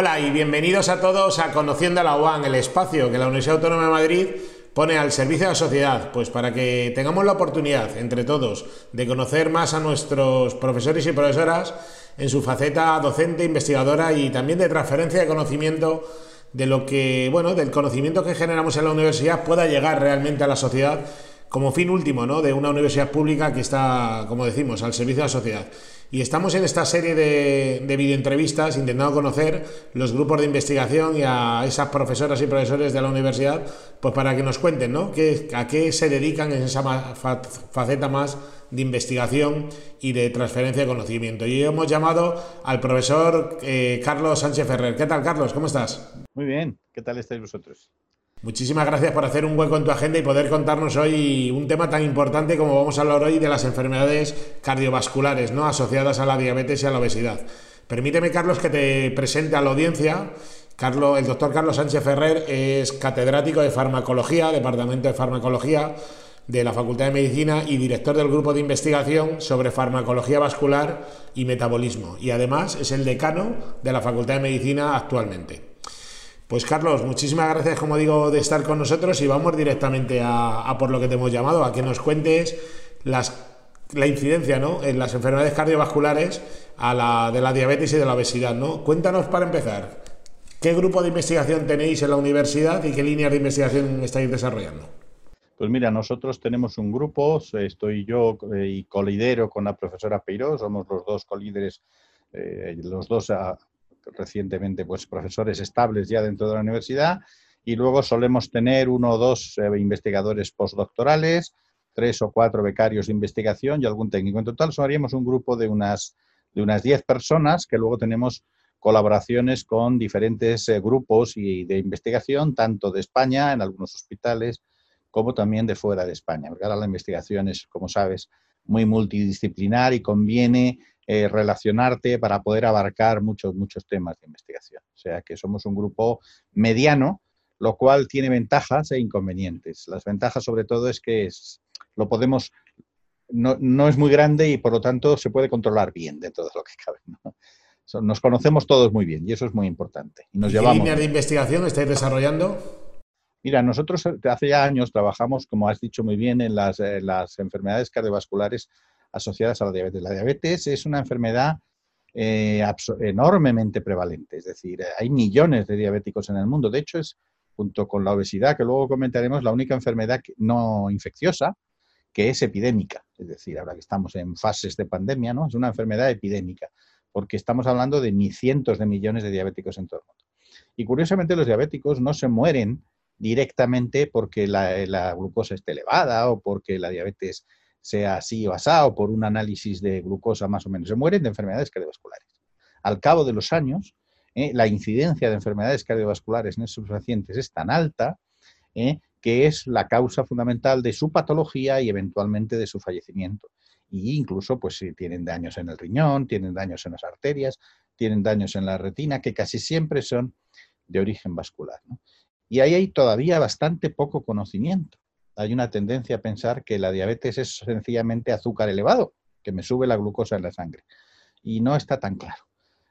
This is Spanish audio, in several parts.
Hola y bienvenidos a todos a Conociendo a la UAN, el espacio que la Universidad Autónoma de Madrid pone al servicio de la sociedad, pues para que tengamos la oportunidad entre todos de conocer más a nuestros profesores y profesoras en su faceta docente, investigadora y también de transferencia de conocimiento de lo que, bueno, del conocimiento que generamos en la universidad pueda llegar realmente a la sociedad como fin último, ¿no? De una universidad pública que está, como decimos, al servicio de la sociedad. Y estamos en esta serie de, de videoentrevistas intentando conocer los grupos de investigación y a esas profesoras y profesores de la universidad, pues para que nos cuenten, ¿no? ¿Qué, a qué se dedican en esa faceta más de investigación y de transferencia de conocimiento. Y hemos llamado al profesor eh, Carlos Sánchez Ferrer. ¿Qué tal, Carlos? ¿Cómo estás? Muy bien. ¿Qué tal estáis vosotros? Muchísimas gracias por hacer un hueco en tu agenda y poder contarnos hoy un tema tan importante como vamos a hablar hoy de las enfermedades cardiovasculares ¿no? asociadas a la diabetes y a la obesidad. Permíteme, Carlos, que te presente a la audiencia. Carlos, el doctor Carlos Sánchez Ferrer es catedrático de farmacología, departamento de farmacología de la Facultad de Medicina y director del grupo de investigación sobre farmacología vascular y metabolismo. Y además es el decano de la Facultad de Medicina actualmente. Pues Carlos, muchísimas gracias, como digo, de estar con nosotros y vamos directamente a, por lo que te hemos llamado, a que nos cuentes las, la incidencia ¿no? en las enfermedades cardiovasculares a la, de la diabetes y de la obesidad. ¿no? Cuéntanos para empezar, ¿qué grupo de investigación tenéis en la universidad y qué líneas de investigación estáis desarrollando? Pues mira, nosotros tenemos un grupo, estoy yo eh, y colidero con la profesora Peiró, somos los dos colíderes, eh, los dos ah, recientemente pues profesores estables ya dentro de la universidad y luego solemos tener uno o dos eh, investigadores postdoctorales, tres o cuatro becarios de investigación y algún técnico. En total haríamos un grupo de unas de unas 10 personas que luego tenemos colaboraciones con diferentes eh, grupos y de investigación, tanto de España, en algunos hospitales, como también de fuera de España. Porque ahora la investigación es, como sabes, muy multidisciplinar y conviene eh, relacionarte para poder abarcar muchos, muchos temas de investigación. O sea que somos un grupo mediano, lo cual tiene ventajas e inconvenientes. Las ventajas sobre todo es que lo podemos, no, es muy grande y por lo tanto se puede controlar bien de todo lo que cabe. Nos conocemos todos muy bien y eso es muy importante. Y nos ¿Qué líneas de investigación estáis desarrollando? Mira, nosotros hace ya años trabajamos, como has dicho muy bien, en las, en las enfermedades cardiovasculares asociadas a la diabetes. La diabetes es una enfermedad eh, enormemente prevalente, es decir, hay millones de diabéticos en el mundo. De hecho, es, junto con la obesidad, que luego comentaremos, la única enfermedad no infecciosa que es epidémica. Es decir, ahora que estamos en fases de pandemia, ¿no? Es una enfermedad epidémica, porque estamos hablando de ni cientos de millones de diabéticos en todo el mundo. Y curiosamente los diabéticos no se mueren directamente porque la, glucosa esté elevada o porque la diabetes sea así o asado por un análisis de glucosa más o menos. Se mueren de enfermedades cardiovasculares. Al cabo de los años, eh, la incidencia de enfermedades cardiovasculares en esos pacientes es tan alta eh, que es la causa fundamental de su patología y eventualmente de su fallecimiento. Y incluso, pues si tienen daños en el riñón, tienen daños en las arterias, tienen daños en la retina, que casi siempre son de origen vascular. Y ahí hay todavía bastante poco conocimiento hay una tendencia a pensar que la diabetes es sencillamente azúcar elevado, que me sube la glucosa en la sangre. Y no está tan claro.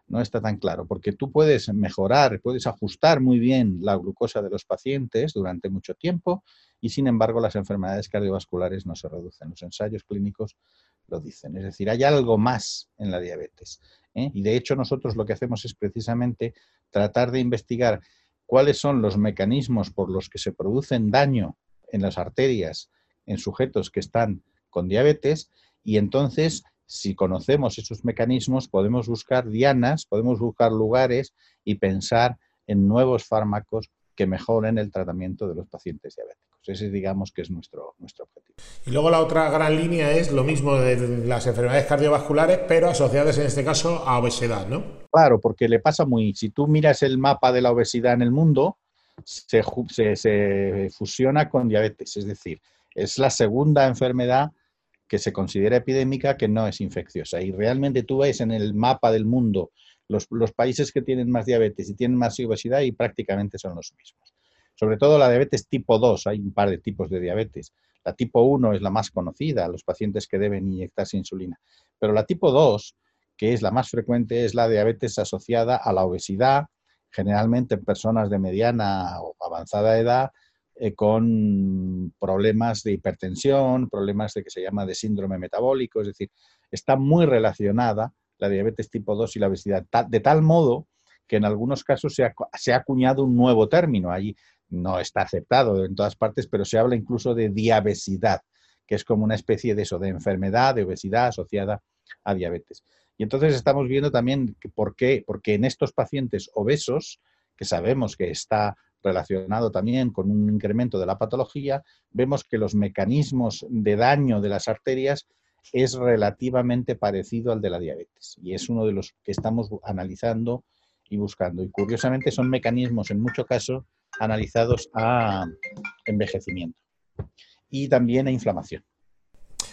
No está tan claro, porque tú puedes mejorar, puedes ajustar muy bien la glucosa de los pacientes durante mucho tiempo y sin embargo las enfermedades cardiovasculares no se reducen. Los ensayos clínicos lo dicen. Es decir, hay algo más en la diabetes. ¿eh? Y de hecho nosotros lo que hacemos es precisamente tratar de investigar cuáles son los mecanismos por los que se producen daño en las arterias en sujetos que están con diabetes y entonces si conocemos esos mecanismos podemos buscar dianas, podemos buscar lugares y pensar en nuevos fármacos que mejoren el tratamiento de los pacientes diabéticos. Ese digamos que es nuestro, nuestro objetivo. Y luego la otra gran línea es lo mismo de las enfermedades cardiovasculares, pero asociadas en este caso a obesidad, ¿no? Claro, porque le pasa muy, si tú miras el mapa de la obesidad en el mundo, se, fusiona con diabetes, es decir, es la segunda enfermedad que se considera epidémica que no es infecciosa. Y realmente tú ves en el mapa del mundo los, países que tienen más diabetes y tienen más obesidad y prácticamente son los mismos. Sobre todo la diabetes tipo 2, hay un par de tipos de diabetes. La tipo 1 es la más conocida, los pacientes que deben inyectarse insulina. Pero la tipo 2, que es la más frecuente, es la diabetes asociada a la obesidad generalmente en personas de mediana o avanzada edad eh, con problemas de hipertensión, problemas de que se llama de síndrome metabólico, es decir, está muy relacionada la diabetes tipo 2 y la obesidad, de tal modo que en algunos casos se ha, se ha acuñado un nuevo término, ahí no está aceptado en todas partes, pero se habla incluso de diabesidad, que es como una especie de eso, de enfermedad, de obesidad asociada a diabetes. Y entonces estamos viendo también por qué, porque en estos pacientes obesos, que sabemos que está relacionado también con un incremento de la patología, vemos que los mecanismos de daño de las arterias es relativamente parecido al de la diabetes y es uno de los que estamos analizando y buscando. Y curiosamente son mecanismos en muchos casos analizados a envejecimiento y también a inflamación.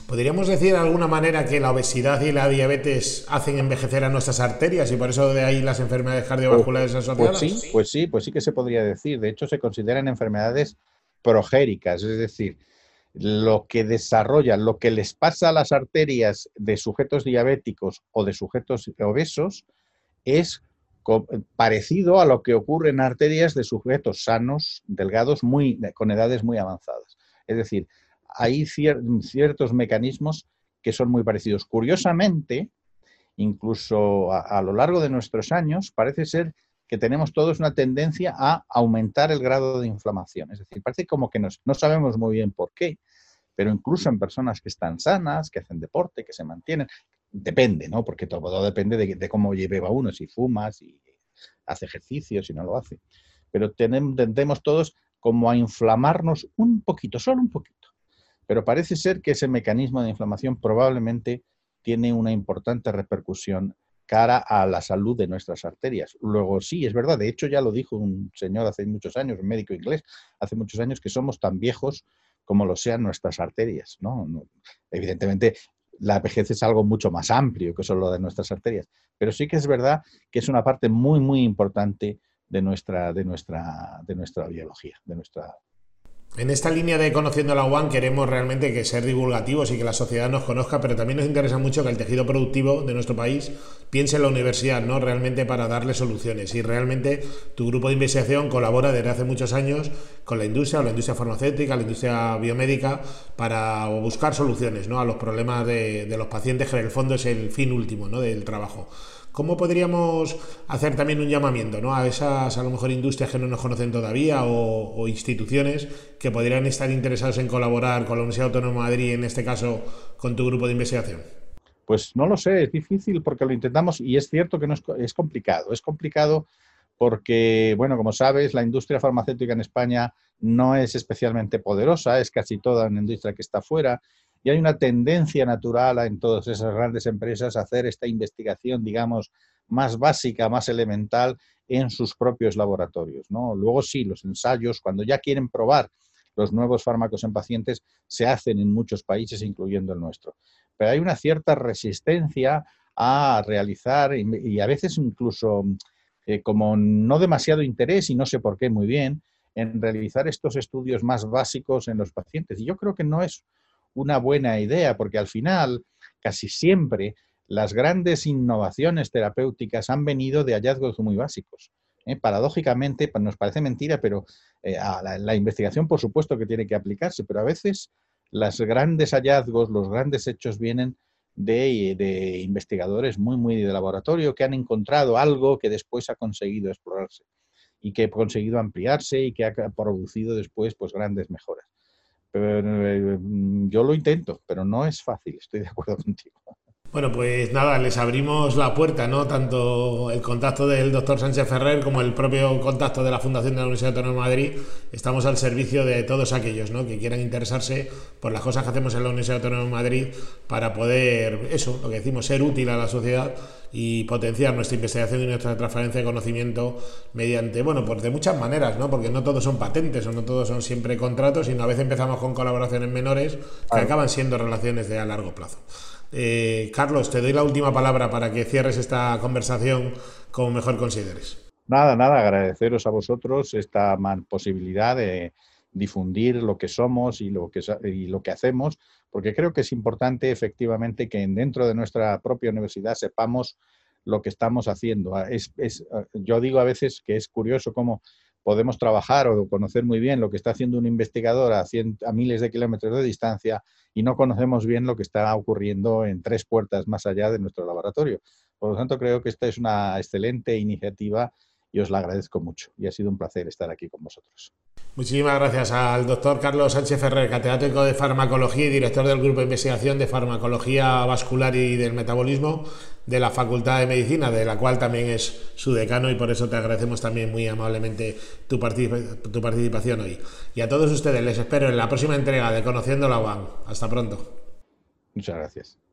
¿Podríamos decir de alguna manera que la obesidad y la diabetes hacen envejecer a nuestras arterias y por eso de ahí las enfermedades cardiovasculares pues, asociadas? Pues sí, pues sí, pues sí que se podría decir. De hecho, se consideran enfermedades progéricas, es decir, lo que desarrollan, lo que les pasa a las arterias de sujetos diabéticos o de sujetos obesos es parecido a lo que ocurre en arterias de sujetos sanos, delgados, muy, con edades muy avanzadas. Es decir, hay ciertos mecanismos que son muy parecidos. Curiosamente, incluso a, lo largo de nuestros años, parece ser que tenemos todos una tendencia a aumentar el grado de inflamación. Es decir, parece como que no sabemos muy bien por qué, pero incluso en personas que están sanas, que hacen deporte, que se mantienen, depende, ¿no? Porque todo depende de, cómo lleva uno, si fuma, si hace ejercicio, si no lo hace. Pero tendemos todos como a inflamarnos un poquito, solo un poquito. Pero parece ser que ese mecanismo de inflamación probablemente tiene una importante repercusión cara a la salud de nuestras arterias. Luego, sí, es verdad, de hecho ya lo dijo un señor hace muchos años, un médico inglés, hace muchos años, que somos tan viejos como lo sean nuestras arterias. ¿no? evidentemente, la vejez es algo mucho más amplio que solo de nuestras arterias, pero sí que es verdad que es una parte muy, muy importante de nuestra, de nuestra, de nuestra biología, de nuestra en esta línea de Conociendo la UAN queremos realmente que ser divulgativos y que la sociedad nos conozca, pero también nos interesa mucho que el tejido productivo de nuestro país piense en la universidad, ¿no? Realmente para darle soluciones. Y realmente tu grupo de investigación colabora desde hace muchos años con la industria, la industria farmacéutica, la industria biomédica, para buscar soluciones ¿no? a los problemas de, de los pacientes, que en el fondo es el fin último ¿no? del trabajo. ¿Cómo podríamos hacer también un llamamiento ¿no? a esas, a lo mejor, industrias que no nos conocen todavía o, instituciones que podrían estar interesadas en colaborar con la Universidad Autónoma de Madrid, en este caso con tu grupo de investigación? Pues no lo sé, es difícil porque lo intentamos y es cierto que no es, es complicado. Es complicado porque, bueno, como sabes, la industria farmacéutica en España no es especialmente poderosa, es casi toda una industria que está fuera y hay una tendencia natural en todas esas grandes empresas a hacer esta investigación, digamos, más básica, más elemental en sus propios laboratorios. ¿no? Luego sí, los ensayos, cuando ya quieren probar los nuevos fármacos en pacientes, se hacen en muchos países, incluyendo el nuestro. Pero hay una cierta resistencia a realizar y a veces incluso eh, como no demasiado interés y no sé por qué muy bien en realizar estos estudios más básicos en los pacientes. Y yo creo que no es una buena idea, porque al final, casi siempre, las grandes innovaciones terapéuticas han venido de hallazgos muy básicos. ¿eh? Paradójicamente, nos parece mentira, pero eh, la, investigación, por supuesto, que tiene que aplicarse, pero a veces los grandes hallazgos, los grandes hechos vienen de, de, investigadores muy, muy de laboratorio que han encontrado algo que después ha conseguido explorarse y que ha conseguido ampliarse y que ha producido después pues, grandes mejoras. Eh, yo lo intento, pero no es fácil, estoy de acuerdo contigo. Bueno, pues nada, les abrimos la puerta, ¿no? Tanto el contacto del doctor Sánchez Ferrer como el propio contacto de la Fundación de la Universidad Autónoma de Madrid. Estamos al servicio de todos aquellos, ¿no? Que quieran interesarse por las cosas que hacemos en la Universidad Autónoma de Madrid para poder, eso, lo que decimos, ser útil a la sociedad y potenciar nuestra investigación y nuestra transferencia de conocimiento mediante, bueno, pues de muchas maneras, ¿no? Porque no todos son patentes o no todos son siempre contratos, sino a veces empezamos con colaboraciones menores que acaban siendo relaciones de a largo plazo. Eh, Carlos, te doy la última palabra para que cierres esta conversación como mejor consideres. Nada, nada, agradeceros a vosotros esta posibilidad de difundir lo que somos y lo que, y lo que hacemos, porque creo que es importante efectivamente que dentro de nuestra propia universidad sepamos lo que estamos haciendo. Es, yo digo a veces que es curioso cómo podemos trabajar o conocer muy bien lo que está haciendo un investigador a, miles de kilómetros de distancia y no conocemos bien lo que está ocurriendo en tres puertas más allá de nuestro laboratorio. Por lo tanto, creo que esta es una excelente iniciativa y os la agradezco mucho. Y ha sido un placer estar aquí con vosotros. Muchísimas gracias al doctor Carlos Sánchez Ferrer, catedrático de farmacología y director del Grupo de Investigación de Farmacología Vascular y del Metabolismo de la Facultad de Medicina, de la cual también es su decano y por eso te agradecemos también muy amablemente tu, participación hoy. Y a todos ustedes les espero en la próxima entrega de Conociendo la UAM. Hasta pronto. Muchas gracias.